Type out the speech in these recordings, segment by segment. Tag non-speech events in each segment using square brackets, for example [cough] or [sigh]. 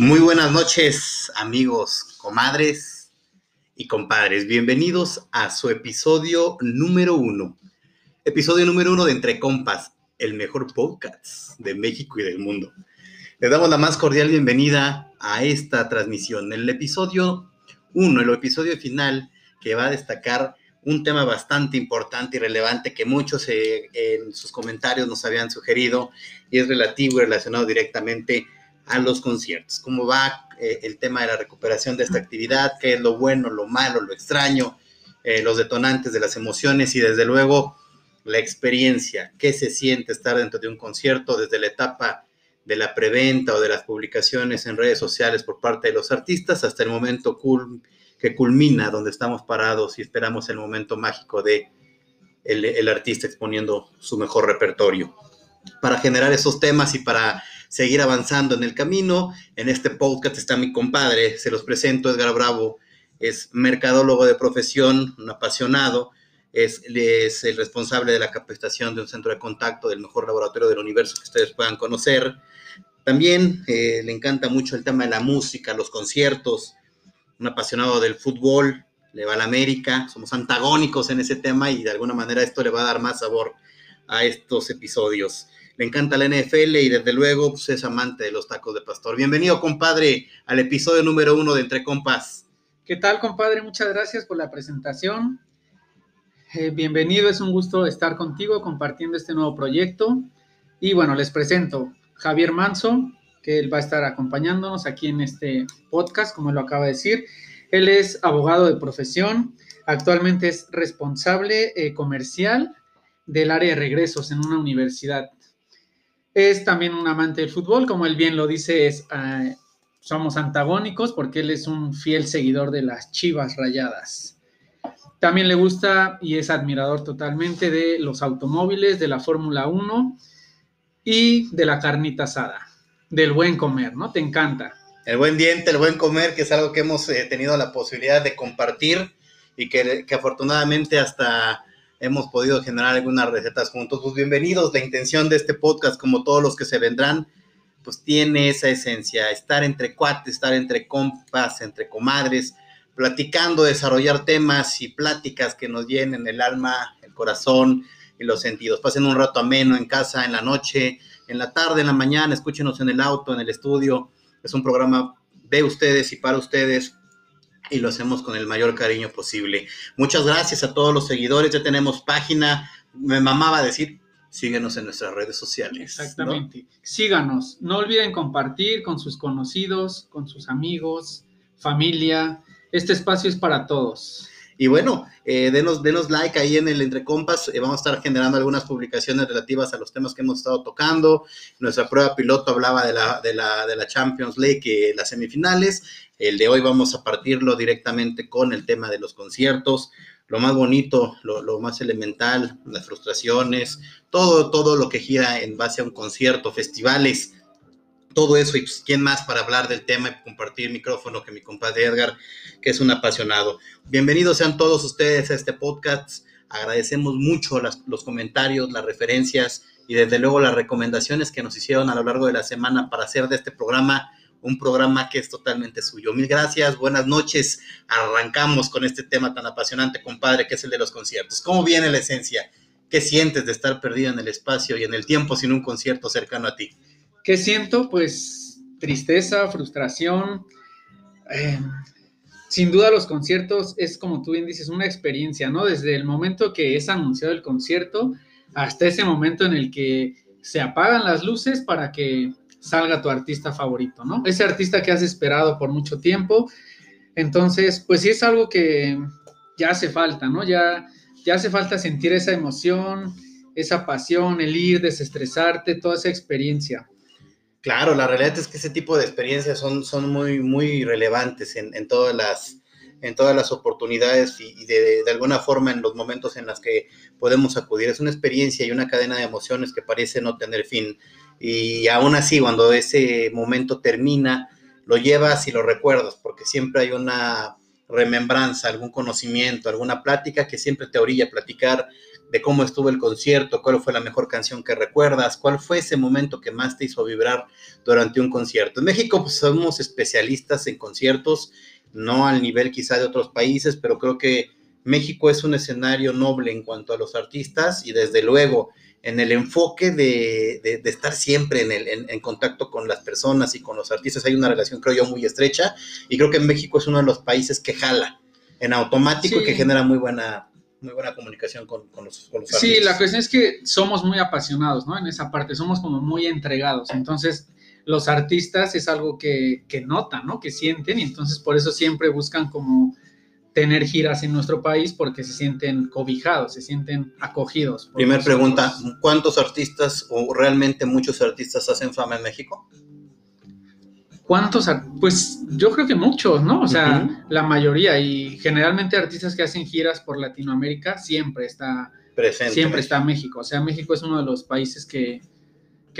Muy buenas noches, amigos, comadres y compadres. Bienvenidos a su episodio número uno. Episodio número uno de Entre Compas, el mejor podcast de México y del mundo. Les damos la más cordial bienvenida a esta transmisión. El episodio uno, el episodio final, que va a destacar un tema bastante importante y relevante que muchos eh, en sus comentarios nos habían sugerido y es relativo y relacionado directamente a los conciertos, cómo va eh, el tema de la recuperación de esta actividad, qué es lo bueno, lo malo, lo extraño, eh, los detonantes de las emociones y desde luego la experiencia, qué se siente estar dentro de un concierto desde la etapa de la preventa o de las publicaciones en redes sociales por parte de los artistas hasta el momento cool, que culmina donde estamos parados y esperamos el momento mágico de el, el artista exponiendo su mejor repertorio. Para generar esos temas y para seguir avanzando en el camino. En este podcast está mi compadre, se los presento, Edgar Bravo, es mercadólogo de profesión, un apasionado, es, es el responsable de la capacitación de un centro de contacto del mejor laboratorio del universo que ustedes puedan conocer. También eh, le encanta mucho el tema de la música, los conciertos, un apasionado del fútbol, le va a la América, somos antagónicos en ese tema y de alguna manera esto le va a dar más sabor a estos episodios le encanta la NFL y desde luego pues, es amante de los tacos de pastor. Bienvenido, compadre, al episodio número uno de Entre Compas. ¿Qué tal, compadre? Muchas gracias por la presentación. Eh, bienvenido, es un gusto estar contigo compartiendo este nuevo proyecto. Y bueno, les presento Javier Manso, que él va a estar acompañándonos aquí en este podcast, como lo acaba de decir. Él es abogado de profesión, actualmente es responsable eh, comercial del área de regresos en una universidad. Es también un amante del fútbol, como él bien lo dice, es, uh, somos antagónicos porque él es un fiel seguidor de las Chivas Rayadas. También le gusta y es admirador totalmente de los automóviles, de la Fórmula 1 y de la carnita asada, del buen comer, ¿no? Te encanta. El buen diente, el buen comer, que es algo que hemos eh, tenido la posibilidad de compartir y que, que afortunadamente hasta hemos podido generar algunas recetas juntos. Pues bienvenidos, la intención de este podcast, como todos los que se vendrán, pues tiene esa esencia, estar entre cuates, estar entre compas, entre comadres, platicando, desarrollar temas y pláticas que nos llenen el alma, el corazón y los sentidos. Pasen un rato ameno en casa, en la noche, en la tarde, en la mañana, escúchenos en el auto, en el estudio. Es un programa de ustedes y para ustedes y lo hacemos con el mayor cariño posible. Muchas gracias a todos los seguidores. Ya tenemos página. Me mamaba decir, síguenos en nuestras redes sociales. Exactamente. Síganos. No olviden compartir con sus conocidos, con sus amigos, familia. Este espacio es para todos. Y bueno, eh, denos, denos like ahí en el Entre Compas. Eh, vamos a estar generando algunas publicaciones relativas a los temas que hemos estado tocando. Nuestra prueba piloto hablaba de la, de la, de la Champions League, y las semifinales. El de hoy vamos a partirlo directamente con el tema de los conciertos. Lo más bonito, lo, lo más elemental, las frustraciones, todo, todo lo que gira en base a un concierto, festivales todo eso y pues, quién más para hablar del tema y compartir micrófono que mi compadre Edgar, que es un apasionado. Bienvenidos sean todos ustedes a este podcast. Agradecemos mucho los comentarios, las referencias y desde luego las recomendaciones que nos hicieron a lo largo de la semana para hacer de este programa un programa que es totalmente suyo. Mil gracias, buenas noches. Arrancamos con este tema tan apasionante, compadre, que es el de los conciertos. ¿Cómo viene la esencia? ¿Qué sientes de estar perdido en el espacio y en el tiempo sin un concierto cercano a ti? ¿Qué siento? Pues tristeza, frustración. Eh, sin duda los conciertos es, como tú bien dices, una experiencia, ¿no? Desde el momento que es anunciado el concierto hasta ese momento en el que se apagan las luces para que salga tu artista favorito, ¿no? Ese artista que has esperado por mucho tiempo. Entonces, pues sí es algo que ya hace falta, ¿no? Ya, ya hace falta sentir esa emoción, esa pasión, el ir, desestresarte, toda esa experiencia. Claro, la realidad es que ese tipo de experiencias son, son muy, muy relevantes en, todas las en todas las oportunidades y, de, de, alguna forma en los momentos en los que podemos acudir. Es una experiencia y una cadena de emociones que parece no tener fin. Y aún así, cuando ese momento termina, lo llevas y lo recuerdas, porque siempre hay una remembranza, algún conocimiento, alguna plática que siempre te orilla a platicar de cómo estuvo el concierto, cuál fue la mejor canción que recuerdas, cuál fue ese momento que más te hizo vibrar durante un concierto. En México pues, somos especialistas en conciertos, no al nivel quizá de otros países, pero creo que México es un escenario noble en cuanto a los artistas y desde luego en el enfoque de, estar siempre en, el, en, contacto con las personas y con los artistas hay una relación creo yo muy estrecha y creo que México es uno de los países que jala en automático y que genera muy buena muy buena comunicación con, los, con artistas. Sí, la cuestión es que somos muy apasionados, ¿no? En esa parte, somos como muy entregados. Entonces, los artistas es algo que, que notan, ¿no? Que sienten y entonces por eso siempre buscan como tener giras en nuestro país porque se sienten cobijados, se sienten acogidos. Primera pregunta, ¿cuántos artistas o realmente muchos artistas hacen fama en México? ¿Cuántos? Pues yo creo que muchos, ¿no? O sea, la mayoría y generalmente artistas que hacen giras por Latinoamérica siempre está presente. Siempre está México. O sea, México es uno de los países que,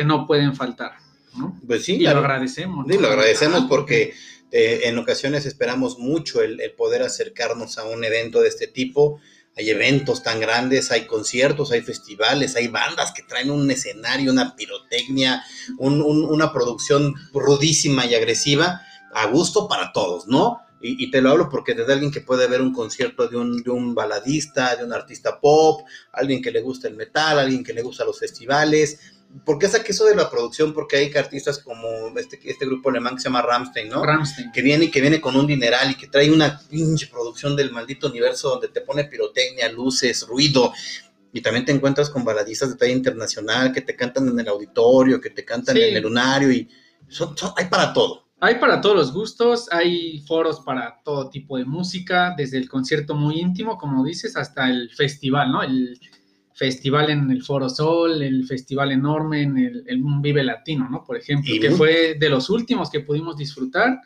no pueden faltar, ¿no? Pues sí. Y lo agradecemos. Sí, lo agradecemos porque eh, en ocasiones esperamos mucho el, poder acercarnos a un evento de este tipo hay eventos tan grandes, hay conciertos, hay festivales, hay bandas que traen un escenario, una pirotecnia, una producción rudísima y agresiva, a gusto para todos, ¿no? Y, te lo hablo porque desde alguien que puede ver un concierto de un, de un baladista, de un artista pop, alguien que le gusta el metal, alguien que le gusta los festivales, ¿Por qué saqué eso de la producción? Porque hay artistas como este, este grupo alemán que se llama Ramstein, ¿no? Ramstein. Que viene y que viene con un dineral y que trae una pinche producción del maldito universo donde te pone pirotecnia, luces, ruido. Y también te encuentras con baladistas de talla internacional que te cantan en el auditorio, que te cantan en el lunario y hay para todo. Hay para todos los gustos, hay foros para todo tipo de música, desde el concierto muy íntimo, como dices, hasta el festival, ¿no? El, festival en el Foro Sol, el festival enorme en el, Vive Latino, ¿no? Por ejemplo, que fue de los últimos que pudimos disfrutar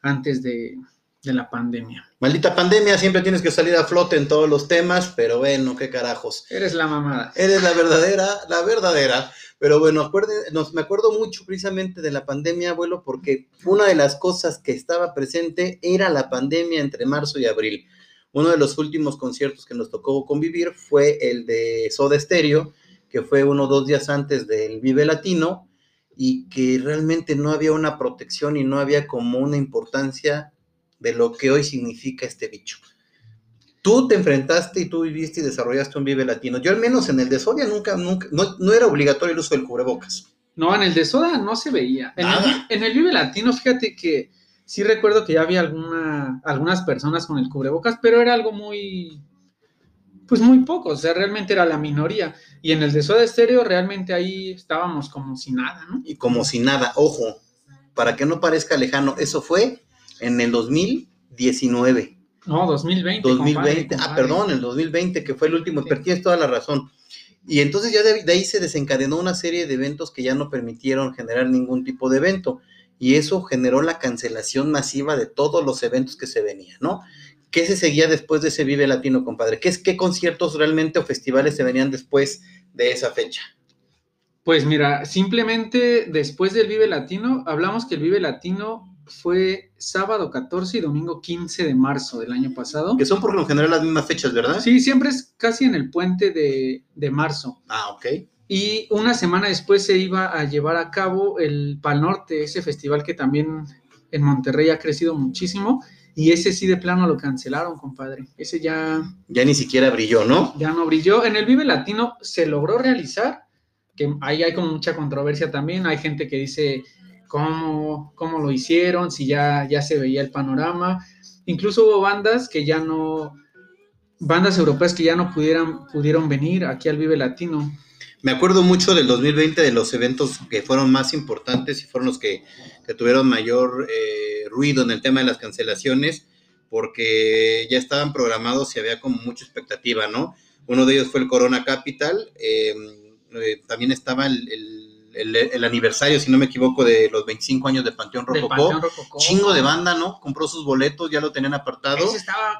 antes de, la pandemia. Maldita pandemia, siempre tienes que salir a flote en todos los temas, pero bueno, qué carajos. Eres la mamada. Eres la verdadera, la verdadera. Pero bueno, me acuerdo mucho precisamente de la pandemia, abuelo, porque una de las cosas que estaba presente era la pandemia entre marzo y abril. Uno de los últimos conciertos que nos tocó convivir fue el de Soda Stereo, que fue uno o dos días antes del Vive Latino, y que realmente no había una protección y no había como una importancia de lo que hoy significa este bicho. Tú te enfrentaste y tú viviste y desarrollaste un Vive Latino. Yo al menos en el de Soda nunca, nunca, no, era obligatorio el uso del cubrebocas. No, en el de Soda no se veía. En, en el Vive Latino, fíjate que sí recuerdo que ya había alguna, algunas personas con el cubrebocas, pero era algo muy, pues muy poco, o sea, realmente era la minoría. Y en el de Soda Stereo realmente ahí estábamos como si nada, ¿no? Y como si nada, ojo, para que no parezca lejano, eso fue en el 2019. No, 2020. 2020, ah, perdón, el 2020, que fue el último, pero tienes toda la razón. Y entonces ya de, ahí se desencadenó una serie de eventos que ya no permitieron generar ningún tipo de evento y eso generó la cancelación masiva de todos los eventos que se venían, ¿no? ¿Qué se seguía después de ese Vive Latino, compadre? ¿Qué, es, qué conciertos realmente o festivales se venían después de esa fecha? Pues mira, simplemente después del Vive Latino, hablamos que el Vive Latino fue sábado 14 y domingo 15 de marzo del año pasado. Que son por lo general las mismas fechas, ¿verdad? Sí, siempre es casi en el puente de, de marzo. Ah, ok. Y una semana después se iba a llevar a cabo el Pal Norte, ese festival que también en Monterrey ha crecido muchísimo. Y ese sí de plano lo cancelaron, compadre. Ese ya... Ya ni siquiera brilló, ¿no? Ya no brilló. En el Vive Latino se logró realizar, que ahí hay como mucha controversia también. Hay gente que dice cómo, cómo lo hicieron, si ya, ya se veía el panorama. Incluso hubo bandas que ya no... Bandas europeas que ya no pudieran, pudieron venir aquí al Vive Latino. Me acuerdo mucho del 2020 de los eventos que fueron más importantes y fueron los que, tuvieron mayor eh, ruido en el tema de las cancelaciones, porque ya estaban programados y había como mucha expectativa, ¿no? Uno de ellos fue el Corona Capital, em, eh, también estaba el, aniversario, si no me equivoco, de los 25 años de Panteón Rococó. Chingo de banda, ¿no? Compró sus boletos, ya lo tenían apartado.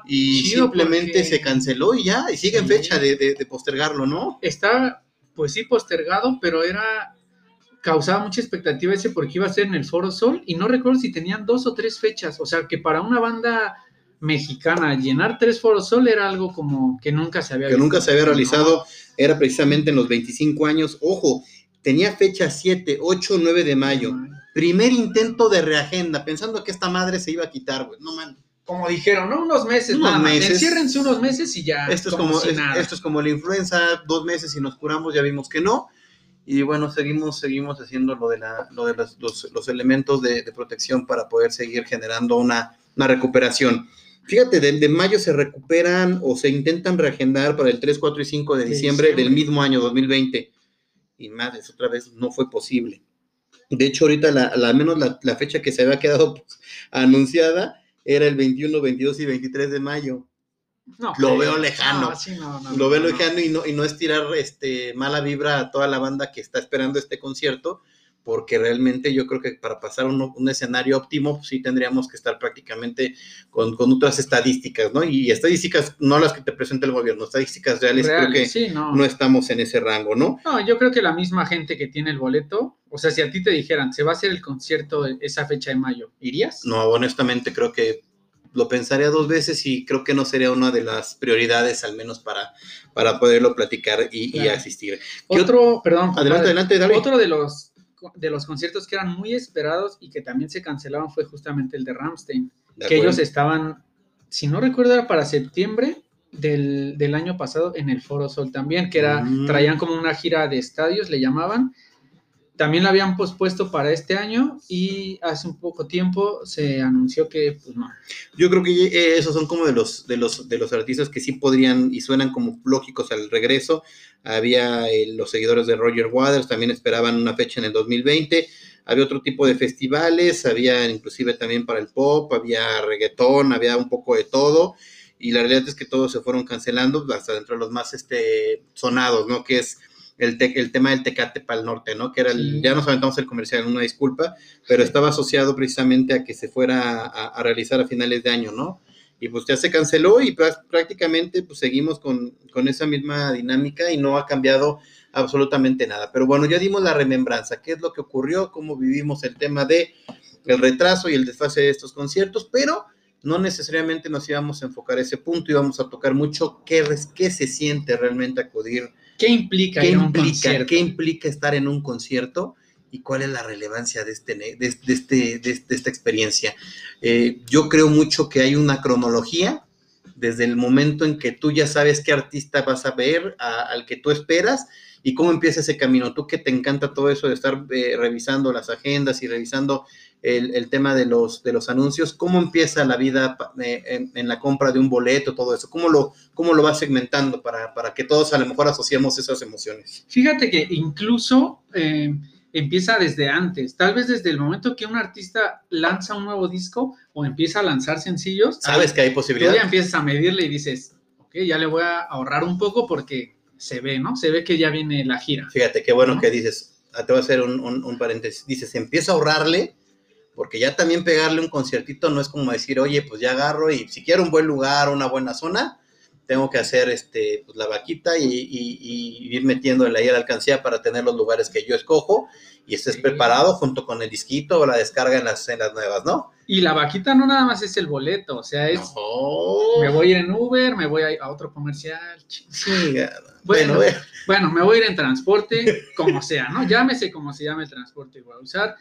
y simplemente se canceló y ya, y sigue en fecha de, de, postergarlo, ¿no? Está pues sí postergado, pero era causaba mucha expectativa ese porque iba a ser en el Foro Sol y no recuerdo si tenían dos o tres fechas, o sea que para una banda mexicana llenar tres Foros Sol era algo como que nunca se había que nunca se había realizado, era precisamente en los 25 años, ojo, tenía fecha 7, 8, 9 de mayo, primer intento de reagenda, pensando que esta madre se iba a quitar, güey, no man. Como dijeron, ¿no? Unos meses, Unos nada más. meses. Enciérrense unos meses y ya. Esto es como, si es- nada. esto es como la influenza, dos meses y nos curamos, ya vimos que no. Y bueno, seguimos, seguimos haciendo lo de, la, lo de los, los- los elementos de, de protección para poder seguir generando una, una recuperación. Fíjate, de, de mayo se recuperan o se intentan reagendar para el 3, 4 y 5 de diciembre, diciembre. del mismo año 2020. Y madres, otra vez no fue posible. De hecho, ahorita la- al menos la, la fecha que se había quedado pues, anunciada era el 21, 22 y 23 de mayo. No, lo veo lejano. No, sí, no, no, lo veo no, no. lejano y no, y no es tirar este, mala vibra a toda la banda que está esperando este concierto, porque realmente yo creo que para pasar un, un escenario óptimo, pues sí tendríamos que estar prácticamente con, con otras estadísticas, ¿no? Y estadísticas, no las que te presenta el gobierno, estadísticas reales, creo que sí, no. no estamos en ese rango, ¿no? No, yo creo que la misma gente que tiene el boleto, o sea, si a ti te dijeran, se va a hacer el concierto esa fecha de mayo, ¿irías? No, honestamente creo que lo pensaría dos veces y creo que no sería una de las prioridades, al menos para, para poderlo platicar y, asistir. ¿Qué Otro, perdón, Adelante, adelante, dale. otro de los de los conciertos que eran muy esperados y que también se cancelaron fue justamente el de Ramstein, De que ellos estaban, si no recuerdo, era para septiembre del, del año pasado en el Foro Sol también, que era, Mm. traían como una gira de estadios, le llamaban. También la habían pospuesto para este año y hace un poco tiempo se anunció que, pues no. Yo creo que eh, esos son como de los, de los, de los artistas que sí podrían y suenan como lógicos al regreso. Había eh, los seguidores de Roger Waters, también esperaban una fecha en el 2020. Había otro tipo de festivales, había inclusive también para el pop, había reggaetón, había un poco de todo. Y la realidad es que todos se fueron cancelando, hasta dentro de los más este, sonados, ¿no? Que es el, te- el tema del Tecate para el norte, ¿no? Que era el, Sí. ya nos aventamos el comercial, una disculpa, pero estaba asociado precisamente a que se fuera a, a realizar a finales de año, ¿no? Y pues ya se canceló y prá- prácticamente pues seguimos con, con esa misma dinámica y no ha cambiado absolutamente nada. Pero bueno, ya dimos la remembranza, qué es lo que ocurrió, cómo vivimos el tema de el retraso y el desfase de estos conciertos, pero no necesariamente nos íbamos a enfocar a ese punto, íbamos a tocar mucho qué, qué se siente realmente acudir ¿Qué implica ¿Qué ir a un implica, concierto? ¿Qué implica estar en un concierto y cuál es la relevancia de, este, ne- de, de este, de, de esta experiencia? Eh, yo creo mucho que hay una cronología desde el momento en que tú ya sabes qué artista vas a ver, a- al que tú esperas y cómo empieza ese camino. Tú que te encanta todo eso de estar eh, revisando las agendas y revisando el, el tema de los, de los anuncios, cómo empieza la vida eh, en, en la compra de un boleto, todo eso, cómo lo, cómo lo vas segmentando para, para que todos a lo mejor asociemos esas emociones. Fíjate que incluso eh, empieza desde antes, tal vez desde el momento que un artista lanza un nuevo disco o empieza a lanzar sencillos, Sabes que hay tú posibilidad. ya empiezas a medirle y dices, ok, ya le voy a ahorrar un poco porque se ve, ¿no? Se ve que ya viene la gira. Fíjate, qué bueno ¿No? que dices, ah, te voy a hacer un, un- un paréntesis, dices, empieza a ahorrarle, porque ya también pegarle un conciertito no es como decir, oye, pues ya agarro y si quiero un buen lugar, una buena zona, tengo que hacer este, pues, la vaquita y, y- y ir metiéndole ahí a la alcancía para tener los lugares que yo escojo y estés Sí. preparado junto con el disquito o la descarga en las, en las nuevas, ¿no? Y la vaquita no nada más es el boleto, o sea, es, No. me voy a ir en Uber, me voy a, ir a otro comercial. Chingada. Bueno, Bueno, me voy a ir en transporte, como sea, ¿no? Llámese como se llame el transporte que voy a usar,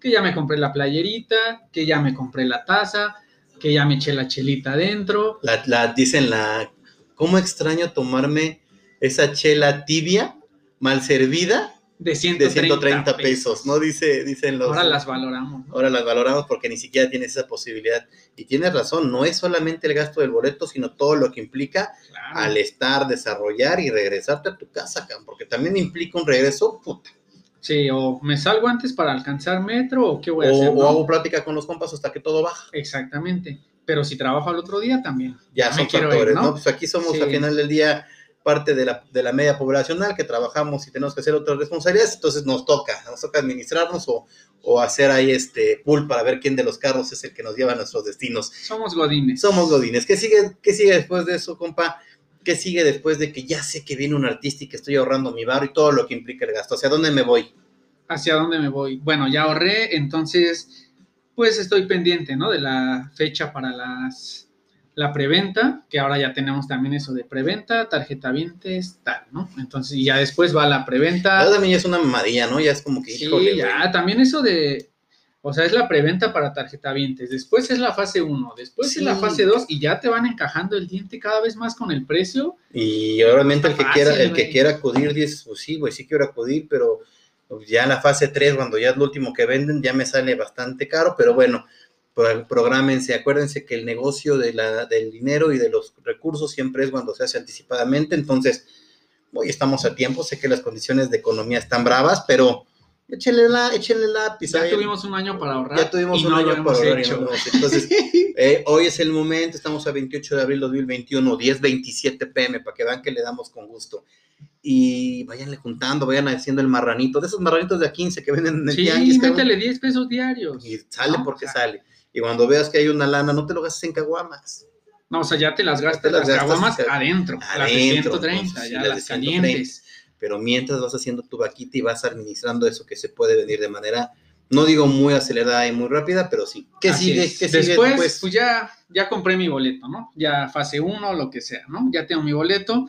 que ya me compré la playerita, que ya me compré la taza, que ya me eché la chelita adentro. La, la- dicen la, ¿cómo extraño tomarme esa chela tibia, mal servida, De de 130, 130 pesos, ¿no? Dice, dicen los... Ahora las valoramos. ¿no? ahora las valoramos porque ni siquiera tienes esa posibilidad. Y tienes razón, no es solamente el gasto del boleto, sino todo lo que implica Claro. al estar, desarrollar y regresarte a tu casa, porque también implica un regreso, puta. Sí, o me salgo antes para alcanzar metro, o qué voy a O, hacer. o hago práctica con los compas hasta que todo baja. Exactamente. Pero si trabajo al otro día también. Ya me son ir, factores, ¿no? ¿no? Pues aquí somos Sí. al final del día parte de la, de la media poblacional que trabajamos y tenemos que hacer otras responsabilidades, entonces nos toca, nos toca administrarnos o, o hacer ahí este pool para ver quién de los carros es el que nos lleva a nuestros destinos. Somos godines. Somos godines. ¿Qué sigue, qué sigue después de eso, compa? ¿Qué sigue después de que ya sé que viene un artista y que estoy ahorrando mi barro y todo lo que implica el gasto? ¿Hacia dónde me voy? hacia dónde me voy. Bueno, ya ahorré, entonces, pues estoy pendiente, ¿no? De la fecha para las la preventa, que ahora ya tenemos también eso de preventa, tarjeta vientes, tal, ¿no? Entonces, y ya después va la preventa. Ya también es una mamadilla, ¿no? Ya es como que, sí, ya, también eso de, o sea, es la preventa para tarjeta vientes, después es la fase 1, después es la fase 2 y ya te van encajando el diente cada vez más con el precio. Y obviamente el que quiera, el que quiera acudir dice, pues sí, güey, sí quiero acudir, pero ya en la fase 3, cuando ya es lo último que venden, ya me sale bastante caro, pero bueno, prográmense, acuérdense que el negocio de la, del dinero y de los recursos siempre es cuando se hace anticipadamente, entonces hoy estamos a tiempo, sé que las condiciones de economía están bravas, pero échenle, la, échenle lápiz. Ya tuvimos un año para ahorrar. Ya tuvimos un año para ahorrar. entonces, [laughs] eh, hoy es el momento, estamos a 28 de abril 2021, 10.27 pm, para que vean que le damos con gusto. Y váyanle juntando, vayan haciendo el marranito, de esos marranitos de a 15 que venden en el Sí, métele 10 pesos diarios. Y sale porque sale. Y cuando veas que hay una lana, no te lo gastes en caguamas. No, o sea, ya te las gastas las, caguamas adentro, las de 130, ya las, calientes. Pero mientras vas haciendo tu vaquita y vas administrando eso que se puede venir de manera, no digo muy acelerada y muy rápida, pero sí. ¿Qué sigue? ¿Qué después, después? Pues ya, ya compré mi boleto, ¿no? Ya fase 1, lo que sea, ¿no? Ya tengo mi boleto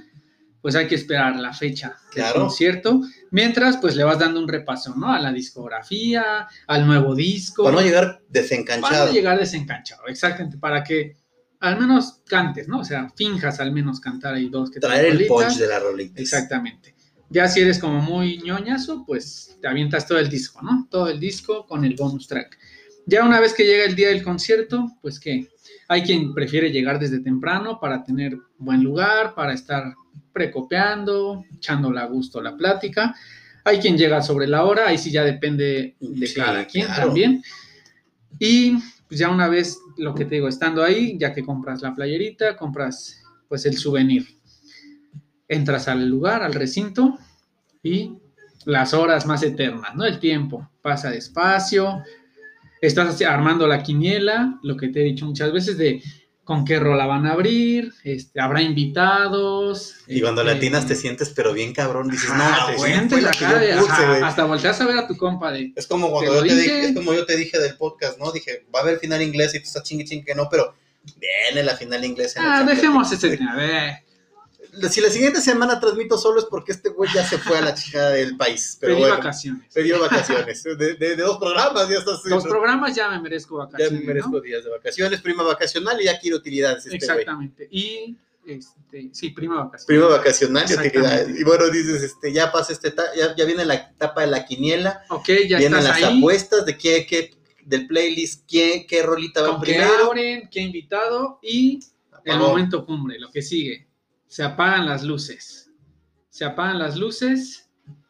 pues hay que esperar la fecha del concierto. Mientras, pues le vas dando un repaso, ¿no? A la discografía, al nuevo disco. Para no llegar desencanchado. Para no llegar desencanchado, exactamente, para que al menos cantes, ¿no? O sea, finjas al menos cantar ahí dos que Traer el punch de la rolita. Exactamente. Ya si eres como muy ñoñazo, pues te avientas todo el disco, ¿no? Todo el disco con el bonus track. Ya una vez que llega el día del concierto, pues que hay quien prefiere llegar desde temprano para tener buen lugar, para estar precopeando, echando a gusto la plática. Hay quien llega sobre la hora, ahí sí ya depende de cada quien también. Y pues ya una vez, lo que te digo, estando ahí, ya que compras la playerita, compras pues el souvenir. Entras al lugar, al recinto y las horas más eternas, ¿no? El tiempo pasa despacio, estás armando la quiniela, lo que te he dicho muchas veces de con qué rola van a abrir, este, habrá invitados. Y cuando este, latinas te sientes, pero bien cabrón, dices, no, te sientes acá de, hasta volteas a ver a tu compa de. Es como cuando yo te dije, es como yo te dije del podcast, ¿no? Dije, va a haber final inglés y tú estás chingue chingue que no, pero viene la final inglés. ah, dejemos ese tema, si la siguiente semana transmito solo es porque este güey ya se fue a la chica del país. Pero Pedí vacaciones. Pedí vacaciones. De, dos programas ya estás. Dos programas ya me merezco vacaciones. Ya me merezco días de vacaciones, prima vacacional y ya quiero utilidades. Este Exactamente. Y este, sí, prima vacacional. Prima vacacional y utilidades. Y bueno, dices, este, ya pasa este, ya, ya viene la etapa de la quiniela. Ok, ya Vienen las apuestas de qué, qué, del playlist, qué, qué rolita va primero. Qué abren, qué invitado y el momento cumbre, lo que sigue se apagan las luces. Se apagan las luces.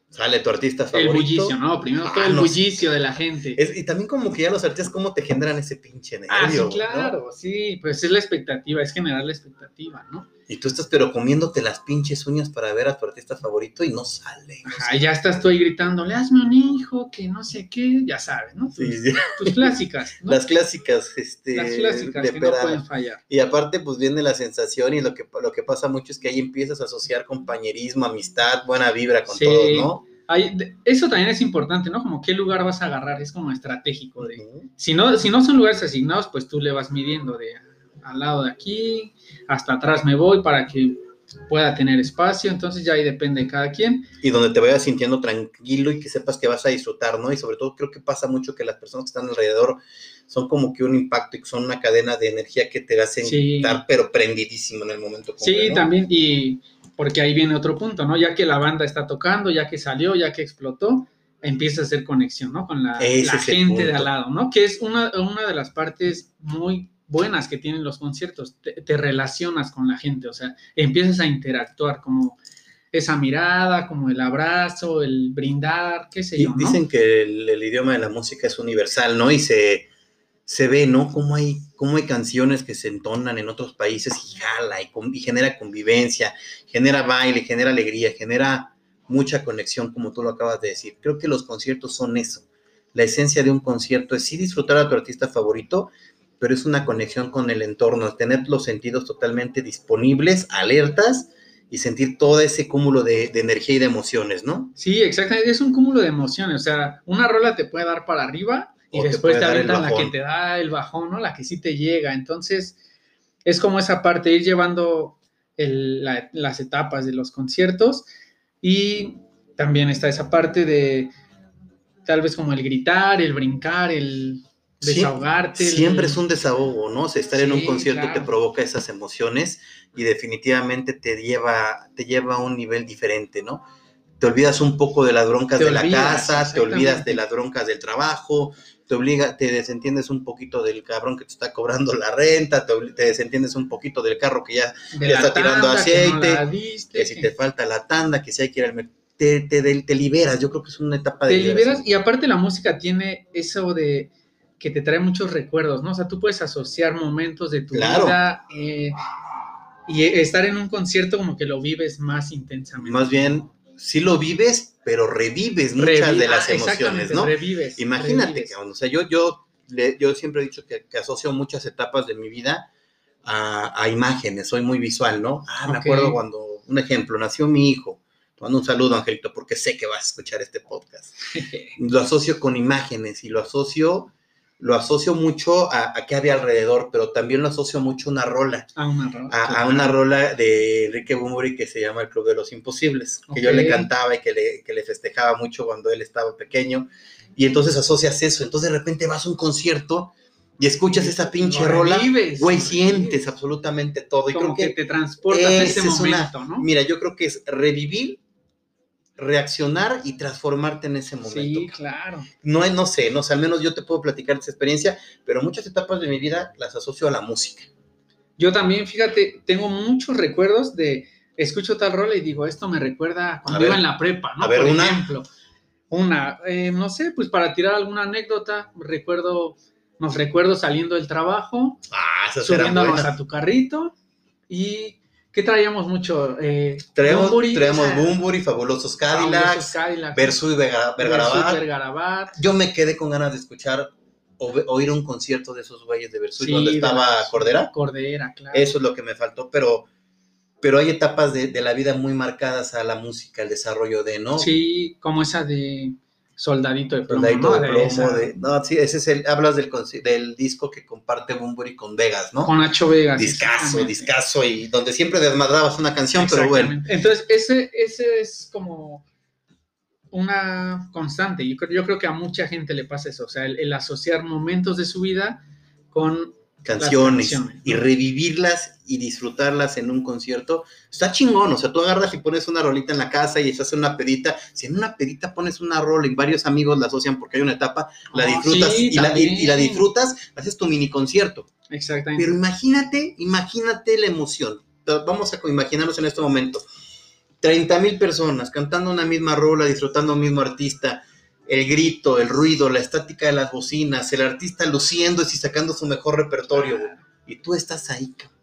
Sale tu artista favorito. El bullicio, ¿no? Primero todo el bullicio de la gente. y también como que ya los artistas, ¿cómo te generan ese pinche nervio? Ah, sí, claro, sí. Pues es la expectativa, es generar la expectativa, ¿no? Y tú estás pero comiéndote las pinches uñas para ver a tu artista favorito y no sale. Ajá, ya estás estoy gritándole, hazme un hijo, que no sé qué, ya sabes, ¿no? Sí, sí. Tus clásicas, ¿no? Las clásicas, este. Las clásicas que no pueden fallar. Y aparte, pues viene la sensación y lo que, lo que pasa mucho es que ahí empiezas a asociar compañerismo, amistad, buena vibra con todos, ¿no? eso también es importante, ¿no? Como qué lugar vas a agarrar, es como estratégico. De, si, no, si no son lugares asignados, pues tú le vas midiendo de al lado de aquí, hasta atrás me voy para que pueda tener espacio, entonces ya ahí depende de cada quien. Y donde te vayas sintiendo tranquilo y que sepas que vas a disfrutar, ¿no? Y sobre todo creo que pasa mucho que las personas que están alrededor son como que un impacto y son una cadena de energía que te hacen estar pero prendidísimo en el momento. sí, también, y porque ahí viene otro punto, ¿no? Ya que la banda está tocando, ya que salió, ya que explotó, empieza a hacer conexión, ¿no? Con la, la gente de al lado, ¿no? Que es una, una de las partes muy buenas que tienen los conciertos, te, relacionas con la gente, o sea, empiezas a interactuar como esa mirada, como el abrazo, el brindar, qué sé yo. Dicen que el, idioma de la música es universal, ¿no? Y se, se ve, ¿no? Cómo hay, cómo hay canciones que se entonan en otros países y jala y, y genera convivencia, genera baile, genera alegría, genera mucha conexión, como tú lo acabas de decir. Creo que los conciertos son eso. La esencia de un concierto es sí disfrutar a tu artista favorito, pero es una conexión con el entorno, tener los sentidos totalmente disponibles, alertas y sentir todo ese cúmulo de, de energía y de emociones, ¿no? Sí, exactamente, es un cúmulo de emociones, o sea, una rola te puede dar para arriba y O te después te, avientan la que te da el bajón, ¿no? La que sí te llega, entonces es como esa parte, ir llevando el- la- las etapas de los conciertos y también está esa parte de tal vez como el gritar, el brincar, el desahogarte. Siempre es un desahogo, ¿no? O sea, estar en un concierto te provoca esas emociones y definitivamente te lleva, te lleva a un nivel diferente, ¿no? Te olvidas un poco de las broncas Te de la casa, te olvidas de las broncas del trabajo, te obliga, te desentiendes un poquito del cabrón que te está cobrando la renta, te, desentiendes un poquito del carro que ya, la está tirando tanda, que no aceite, diste, que si te falta la tanda, que si hay que ir al mercado, te, te, te liberas, yo creo que es una etapa de te liberas y aparte la música tiene eso de que te trae muchos recuerdos, ¿no? O sea, tú puedes asociar momentos de tu Claro. vida eh, y estar en un concierto como que lo vives más intensamente. Más bien, sí lo vives, pero revives muchas de las ah, emociones, ¿no? Revives. Imagínate, revives. cabrón, o sea, yo, yo, yo siempre he dicho que, que asocio muchas etapas de mi vida a, a imágenes, soy muy visual, ¿no? Ah, me Ok. acuerdo cuando, un ejemplo, nació mi hijo, te mando un saludo, Angelito, porque sé que vas a escuchar este podcast. [laughs] Lo asocio con imágenes y lo asocio, lo asocio mucho a, a qué había alrededor, pero también lo asocio mucho a una rola, a una rola. a, una rola de Enrique Bunbury que se llama El Club de los Imposibles, que yo le cantaba y que le, que le festejaba mucho cuando él estaba pequeño. Y entonces asocias eso. Entonces de repente vas a un concierto y escuchas esa pinche Lo rola, revives, güey, sientes absolutamente todo. Y Como creo que, que, te transportas a ese esa es una- momento, ¿no? mira, yo creo que es revivir, reaccionar y transformarte en ese momento. Sí, claro. No, no sé, no sé, al menos yo te puedo platicar esa experiencia, pero muchas etapas de mi vida las asocio a la música. Yo también, fíjate, tengo muchos recuerdos de escucho tal rola y digo, esto me recuerda A cuando ver. iba en la prepa, ¿no? A ver, Por una. ejemplo, una, eh, no sé, pues para tirar alguna anécdota, recuerdo, nos recuerdo saliendo del trabajo, Ah, subiéndonos a tu carrito y ¿qué traíamos mucho? Eh, Traemos, Bunbury, traemos ah, Bunbury, Fabulosos fabulosos Cadillacs, Versus y Verga- Vergarabat. Yo me quedé con ganas de escuchar o oír un concierto de esos güeyes de Versus Sí, donde de estaba Versus. Cordera. Cordera, claro. Eso es lo que me faltó, pero, pero hay etapas de, de la vida muy marcadas a la música, el desarrollo de, ¿no? Sí, como esa de Soldadito de Plomo. Soldadito ¿no? de plomo, de, no, sí, ese es el, hablas del, del disco que comparte Bunbury con Vegas, ¿no? Con Nacho Vegas. exactamente. discazo, y donde siempre desmadrabas una canción, pero bueno. Entonces, ese, ese es como una constante. Yo creo, yo creo que a mucha gente le pasa eso. O sea, el, el asociar momentos de su vida con. Canciones y revivirlas y disfrutarlas en un concierto, está chingón, o sea, tú agarras y pones una rolita en la casa y estás en una pedita, si en una pedita pones una rola y varios amigos la asocian porque hay una etapa, la Ah, disfrutas sí, y, la, y- y la disfrutas, haces tu mini concierto, Exactamente. pero imagínate, imagínate la emoción, vamos a imaginarnos en este momento, 30 mil personas cantando una misma rola, disfrutando un mismo artista, el grito, el ruido, la estática de las bocinas, el artista luciendo y sacando su mejor repertorio, güey. Y tú estás ahí, cabrón.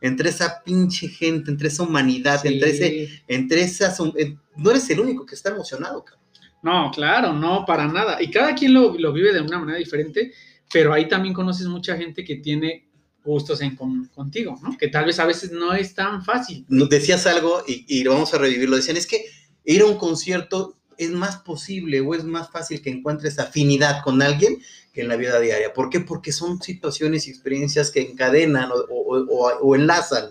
Entre esa pinche gente, entre esa humanidad, Sí. entre ese, entre esas. eh, No eres el único que está emocionado, cabrón. No, claro, no, para nada. Y cada quien lo, lo vive de una manera diferente, pero ahí también conoces mucha gente que tiene gustos en común contigo, ¿no? Que tal vez a veces no es tan fácil. Decías algo y, y lo vamos a revivirlo. Decían, es que ir a un concierto es más posible o es más fácil que encuentres afinidad con alguien que en la vida diaria. ¿Por qué? Porque son situaciones y experiencias que encadenan o, o- o- o enlazan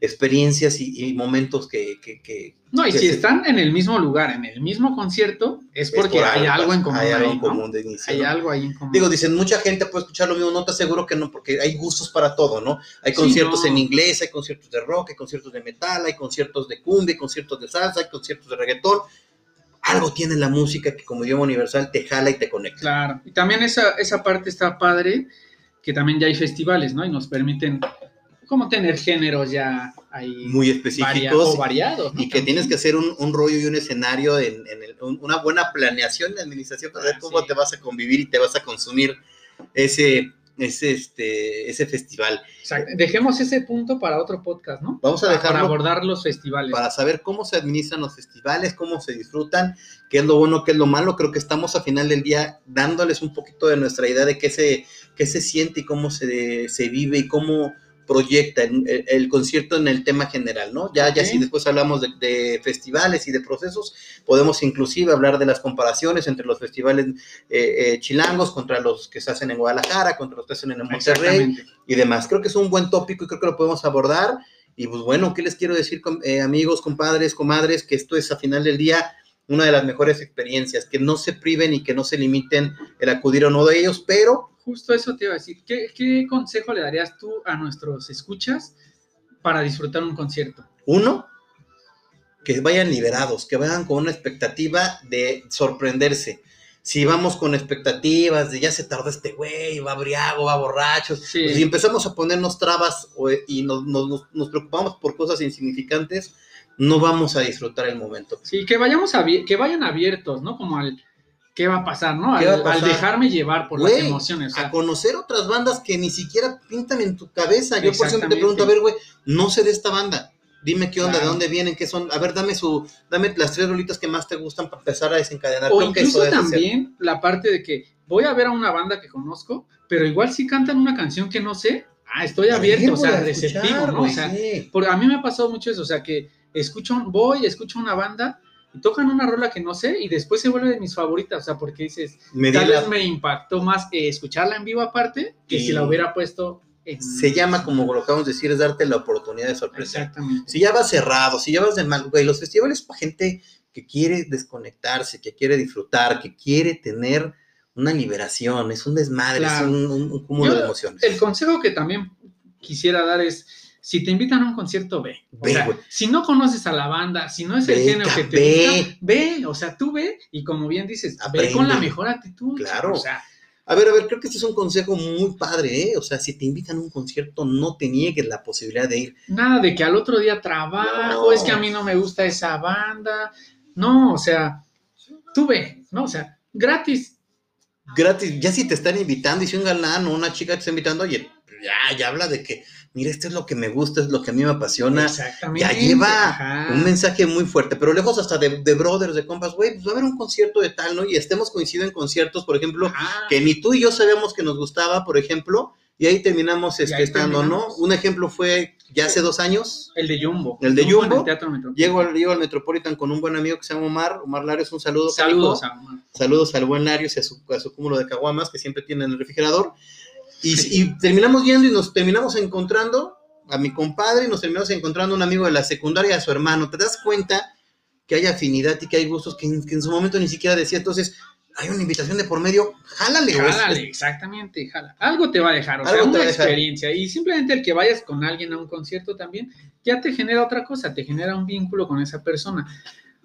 experiencias y, y momentos que, que- que- No, y que si se- están en el mismo lugar, en el mismo concierto, es porque es por hay algo en común. Hay algo ahí, en ¿no? común de inicio. Hay ¿no? algo ahí en común. Digo, dicen, mucha gente puede escuchar lo mismo, no te aseguro que no, porque hay gustos para todo, ¿no? Hay Sí, conciertos no. en inglés, hay conciertos de rock, hay conciertos de metal, hay conciertos de cumbia, hay conciertos de salsa, hay conciertos de reggaetón. Algo tiene la música que como idioma universal te jala y te conecta. Claro. Y también esa, esa parte está padre, que también ya hay festivales, ¿no? Y nos permiten como tener géneros ya ahí Muy varia- específicos o variados. ¿no? y que tienes que hacer un, un rollo y un escenario, en, en el- un- una buena planeación de administración para ver cómo sí. te vas a convivir y te vas a consumir ese, ese, este, ese festival. Exacto. Dejemos ese punto para otro podcast, ¿no? Vamos a Para dejarlo abordar los festivales. para saber cómo se administran los festivales, cómo se disfrutan, qué es lo bueno, qué es lo malo. Creo que estamos a final del día dándoles un poquito de nuestra idea de qué se, qué se siente y cómo se, se vive y cómo, proyecta el, el- el concierto en el tema general, ¿no? Ya, ya si después hablamos de, de festivales y de procesos, podemos inclusive hablar de las comparaciones entre los festivales eh, eh, chilangos contra los que se hacen en Guadalajara, contra los que se hacen en Monterrey y demás. Creo que es un buen tópico y creo que lo podemos abordar. Y pues bueno, ¿qué les quiero decir, eh, amigos, compadres, comadres? Que esto es a final del día una de las mejores experiencias, que no se priven y que no se limiten el acudir a uno de ellos, pero Justo eso te iba a decir. ¿Qué, qué consejo le darías tú a nuestros escuchas para disfrutar un concierto? uno, que vayan liberados, que vayan con una expectativa de sorprenderse. Si vamos con expectativas de ya se tardó este güey, va briago, va borracho, Sí. pues si empezamos a ponernos trabas y nos, nos- preocupamos por cosas insignificantes, no vamos a disfrutar el momento. Sí, que vayamos que vayan abiertos, ¿no? Como al qué va a pasar, ¿no? Al, dejarme llevar por Güey, las emociones. o sea, a conocer otras bandas que ni siquiera pintan en tu cabeza. Yo por ejemplo te pregunto, a ver, güey, no sé de esta banda. Dime qué onda, Claro. de dónde vienen, qué son. A ver, dame su, dame las tres rolitas que más te gustan para empezar a desencadenar. o Creo que incluso eso también la parte de que voy a ver a una banda que conozco, pero igual si cantan una canción que no sé, ah, estoy abierto, o sea, receptivo, escuchar, ¿no? O sea, sí. Porque a mí me ha pasado mucho eso, o sea, que escucho, voy, escucho una banda tocan una rola que no sé y después se vuelve de mis favoritas, o sea, porque dices, Me tal la- vez me impactó más eh, escucharla en vivo aparte que si la hubiera puesto en... Se llama, como lo acabamos de decir, es darte la oportunidad de sorprender. Exactamente. Si ya vas cerrado, si ya vas de mal, güey, los festivales para gente que quiere desconectarse, que quiere disfrutar, que quiere tener una liberación, es un desmadre, Claro. es un, un- un cúmulo Yo- de emociones. El consejo que también quisiera dar es, si te invitan a un concierto, ve. O Ve, sea, si no conoces a la banda, si no es el género que te ve. gusta, ve, o sea, tú ve y como bien dices, ve con la mejor actitud. Claro. O sea, A ver, a ver, creo que este es un consejo muy padre, ¿eh? O sea, si te invitan a un concierto, no te niegues la posibilidad de ir. nada de que al otro día trabajo, No. es que a mí no me gusta esa banda. No, o sea, tú ve, ¿no? O sea, gratis. Gratis, ya si te están invitando y si un galán o una chica te está invitando, oye, ya, ya habla de que, mira, esto es lo que me gusta, es lo que a mí me apasiona. Exactamente. Ya lleva Ajá. un mensaje muy fuerte, pero lejos hasta de, de brothers, de compas, güey, pues va a haber un concierto de tal, ¿no? Y estemos coincidiendo en conciertos, por ejemplo, Ajá. que ni tú y yo sabíamos que nos gustaba, por ejemplo, y ahí terminamos este, estando, ¿no? Un ejemplo fue ya hace dos años, El de Jumbo. El de Jumbo. el Teatro Metropolitano. llego al, llego al Metropolitan con un buen amigo que se llama Omar, Omar Larios, un saludo. Saludos a Omar. Saludos al buen Larios y a su, a su cúmulo de caguamas que siempre tiene en el refrigerador. Y, y terminamos yendo y nos terminamos encontrando a mi compadre y nos terminamos encontrando un amigo de la secundaria, a su hermano. ¿Te das cuenta que hay afinidad y que hay gustos que, en- que en su momento ni siquiera decía? Entonces, hay una invitación de por medio, jálale. Jálale, exactamente, jala. Algo te va a dejar, o Algo sea, una a dejar. experiencia. Y simplemente el que vayas con alguien a un concierto también, ya te genera otra cosa, te genera un vínculo con esa persona.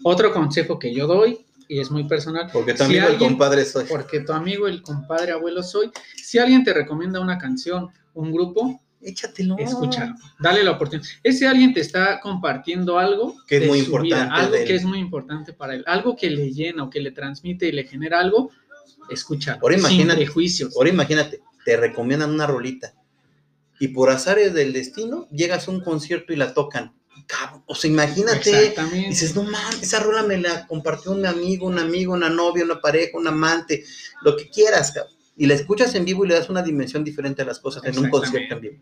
Otro consejo que yo doy, y es muy personal, Porque tu Si amigo, el compadre, soy. porque tu amigo, el compadre, abuelo soy, si alguien te recomienda una canción, un grupo, Échatelo. escúchalo, dale la oportunidad. Ese alguien te está compartiendo algo Que es de muy su vida, importante algo que es muy importante para él, algo que le llena o que le transmite y le genera algo, escúchalo. Ahora sin imagínate- prejuicios. Ahora imagínate, te recomiendan una rolita y por azares del destino llegas a un concierto y la tocan. O sea, imagínate, dices, no mames, esa rola me la compartió un amigo, un amigo, una novia, una pareja, un amante, lo que quieras, cabrón. Y la escuchas en vivo y le das una dimensión diferente a las cosas en un concierto en vivo.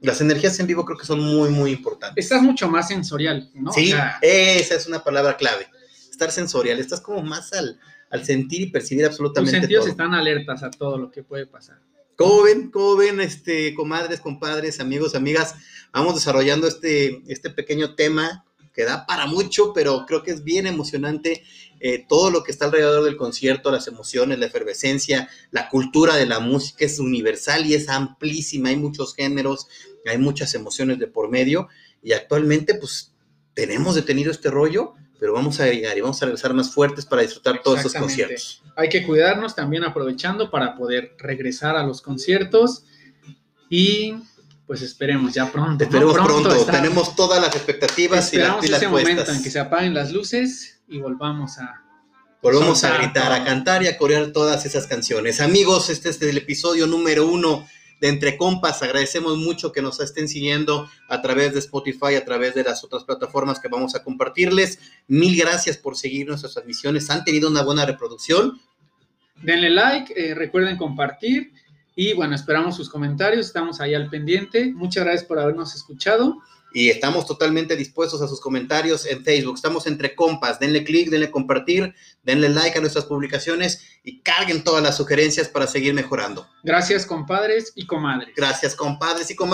Las energías en vivo creo que son muy, muy importantes. Estás mucho más sensorial, ¿no? Sí, O sea, esa es una palabra clave. Estar sensorial, estás como más al, al sentir y percibir tus absolutamente sentidos todo. están alertas a todo lo que puede pasar. ¿Cómo ven? ¿Cómo ven, este, comadres, compadres, amigos, amigas? Vamos desarrollando este, este pequeño tema que da para mucho, pero creo que es bien emocionante eh, todo lo que está alrededor del concierto, las emociones, la efervescencia, la cultura de la música es universal y es amplísima, hay muchos géneros, hay muchas emociones de por medio y actualmente pues tenemos detenido este rollo, pero vamos a llegar y vamos a regresar más fuertes para disfrutar todos esos Exactamente. conciertos. Hay que cuidarnos también aprovechando para poder regresar a los conciertos y pues esperemos ya pronto. ¿no? Esperemos pronto, estar- tenemos todas las expectativas y las esperamos pilas ese momento puestas. en que se apaguen las luces y volvamos a Volvemos a gritar, a cantar y a corear todas esas canciones. Amigos, este es el episodio número uno de Entre Compas. Agradecemos mucho que nos estén siguiendo a través de Spotify, a través de las otras plataformas que vamos a compartirles. Mil gracias por seguir nuestras transmisiones. Han tenido una buena reproducción. denle like, eh, recuerden compartir Y bueno, esperamos sus comentarios, estamos ahí al pendiente. Muchas gracias por habernos escuchado. Y estamos totalmente dispuestos a sus comentarios en Facebook. Estamos entre compas. Denle clic, denle compartir, denle like a nuestras publicaciones y carguen todas las sugerencias para seguir mejorando. Gracias, compadres y comadres. Gracias, compadres y comadres.